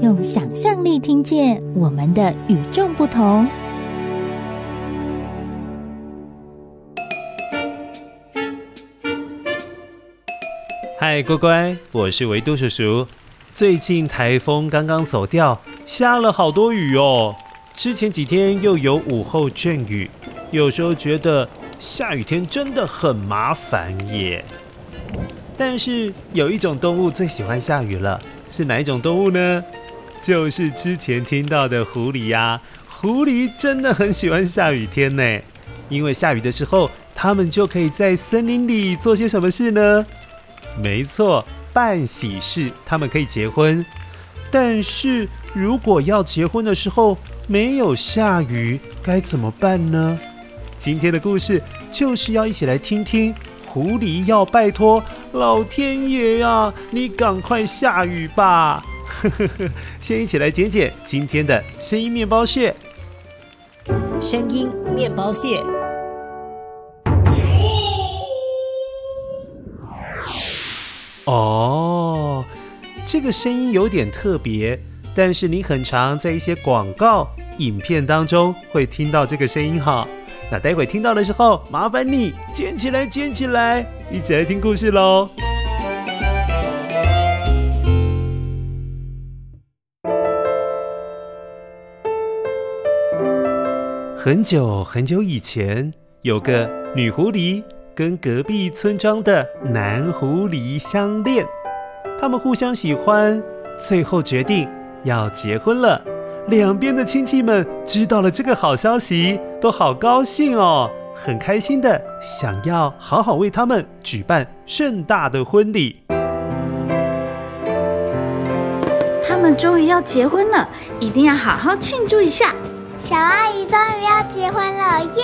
用想象力听见我们的与众不同。嗨，乖乖，我是维多叔叔。最近台风刚刚走掉，下了好多雨哦。之前几天又有午后阵雨，有时候觉得下雨天真的很麻烦耶。但是有一种动物最喜欢下雨了，是哪一种动物呢？就是之前听到的狐狸呀。狐狸真的很喜欢下雨天呢，因为下雨的时候，它们就可以在森林里做些什么事呢？没错，办喜事，他们可以结婚。但是如果要结婚的时候没有下雨，该怎么办呢？今天的故事就是要一起来听听。狐狸要拜托老天爷呀，你赶快下雨吧！先一起来捡捡今天的声音面包屑。声音面包屑。哦，这个声音有点特别，但是你很常在一些广告、影片当中会听到这个声音哈。那待会听到的时候，麻烦你捡起来，捡起来，一起来听故事喽。很久很久以前，有个女狐狸跟隔壁村庄的男狐狸相恋，他们互相喜欢，最后决定要结婚了。两边的亲戚们知道了这个好消息，都好高兴哦，很开心的想要好好为他们举办盛大的婚礼。他们终于要结婚了，一定要好好庆祝一下！小阿姨终于要结婚了，耶！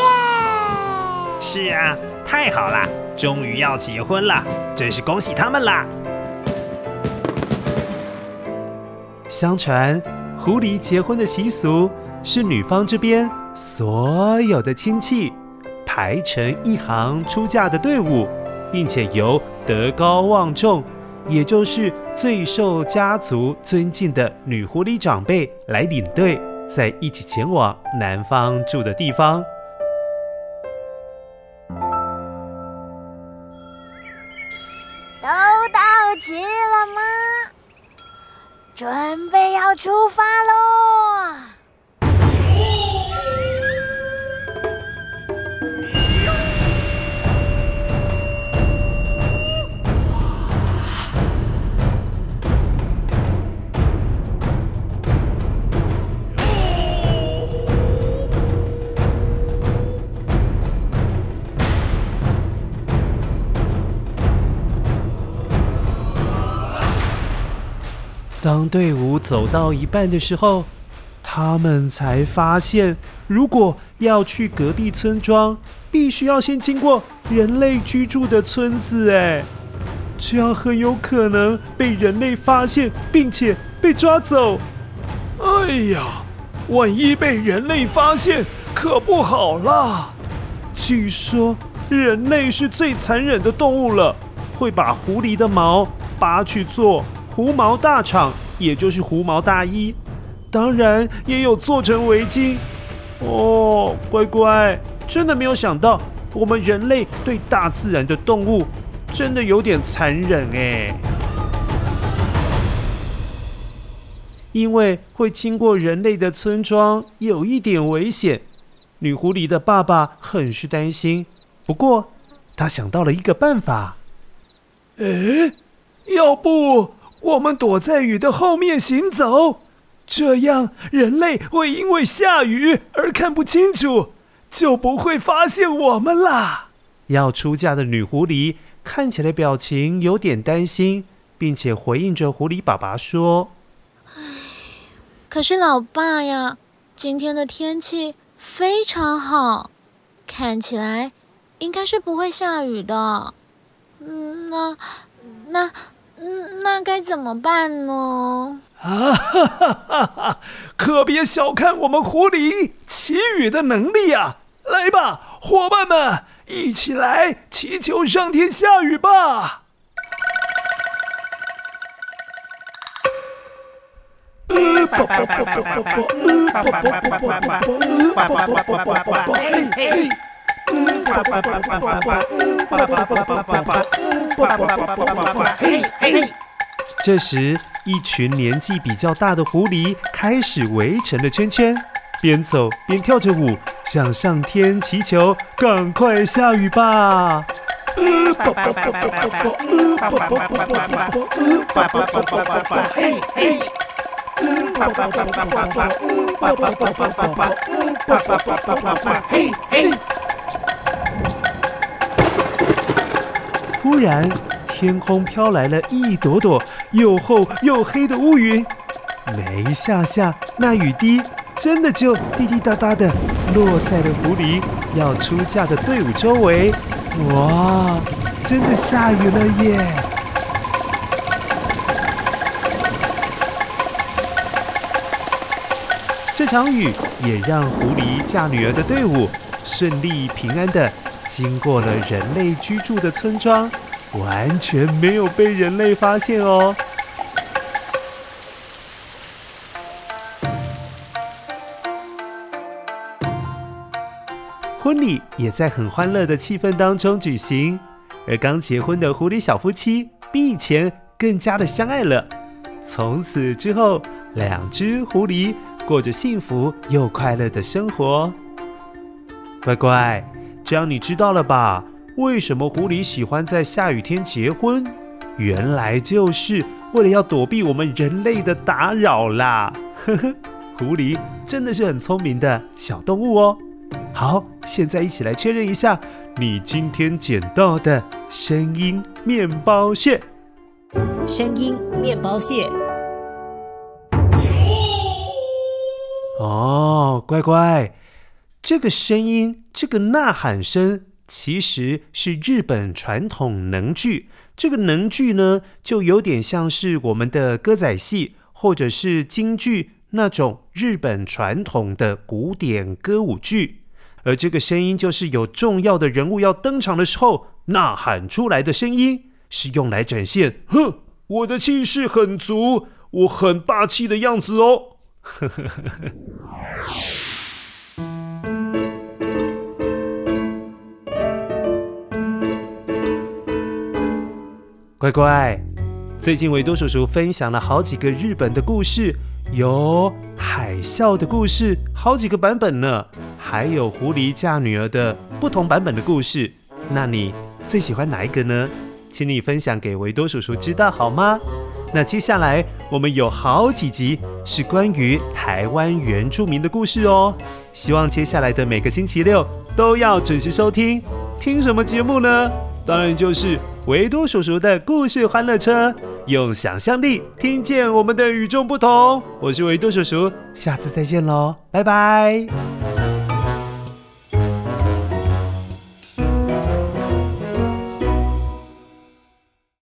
是啊，太好了，终于要结婚了，真是恭喜他们啦！相传。狐狸结婚的习俗是女方这边所有的亲戚排成一行出嫁的队伍，并且由德高望重，也就是最受家族尊敬的女狐狸长辈来领队，再一起前往男方住的地方。都到齐了吗？准备要出发喽！当队伍走到一半的时候，他们才发现，如果要去隔壁村庄，必须要先经过人类居住的村子。哎，这样很有可能被人类发现，并且被抓走。哎呀，万一被人类发现，可不好啦！据说人类是最残忍的动物了，会把狐狸的毛拔去做狐毛大氅，也就是狐毛大衣，当然也有做成围巾。哦，乖乖，真的没有想到，我们人类对大自然的动物真的有点残忍哎。因为会经过人类的村庄，有一点危险。女狐狸的爸爸很是担心，不过他想到了一个办法。诶，要不？我们躲在雨的后面行走，这样人类会因为下雨而看不清楚，就不会发现我们啦。要出嫁的女狐狸看起来表情有点担心，并且回应着狐狸爸爸说：“可是老爸呀，今天的天气非常好，看起来应该是不会下雨的。嗯，那那那该怎么办呢？啊哈哈哈哈！可别小看我们狐狸祈雨的能力啊！来吧，伙伴们，一起来祈求上天下雨吧！这时，一群年纪比较大的狐狸开始围成了圈圈，边走边跳着舞，向上天祈求：“赶快下雨吧！”忽然，天空飘来了一朵朵又厚又黑的乌云，没下下，那雨滴真的就滴滴答答的落在了狐狸要出嫁的队伍周围。哇，真的下雨了耶！这场雨也让狐狸嫁女儿的队伍顺利平安的经过了人类居住的村庄。完全没有被人类发现哦。婚礼也在很欢乐的气氛当中举行，而刚结婚的狐狸小夫妻比以前更加的相爱了。从此之后，两只狐狸过着幸福又快乐的生活。乖乖，这样你知道了吧？为什么狐狸喜欢在下雨天结婚？原来就是为了要躲避我们人类的打扰啦！呵呵，狐狸真的是很聪明的小动物哦。好，现在一起来确认一下你今天捡到的声音面包屑。声音面包屑。哦，乖乖，这个声音，这个呐喊声。其实是日本传统能剧，这个能剧呢，就有点像是我们的歌仔戏或者是京剧那种日本传统的古典歌舞剧，而这个声音就是有重要的人物要登场的时候呐喊出来的声音，是用来展现，哼，我的气势很足，我很霸气的样子哦。乖乖，最近维多叔叔分享了好几个日本的故事，有海啸的故事，好几个版本呢，还有狐狸嫁女儿的不同版本的故事。那你最喜欢哪一个呢？请你分享给维多叔叔知道好吗？那接下来我们有好几集是关于台湾原住民的故事哦，希望接下来的每个星期六都要准时收听。听什么节目呢？当然就是维多叔叔的故事欢乐车，用想象力听见我们的与众不同。我是维多叔叔，下次再见喽，拜拜。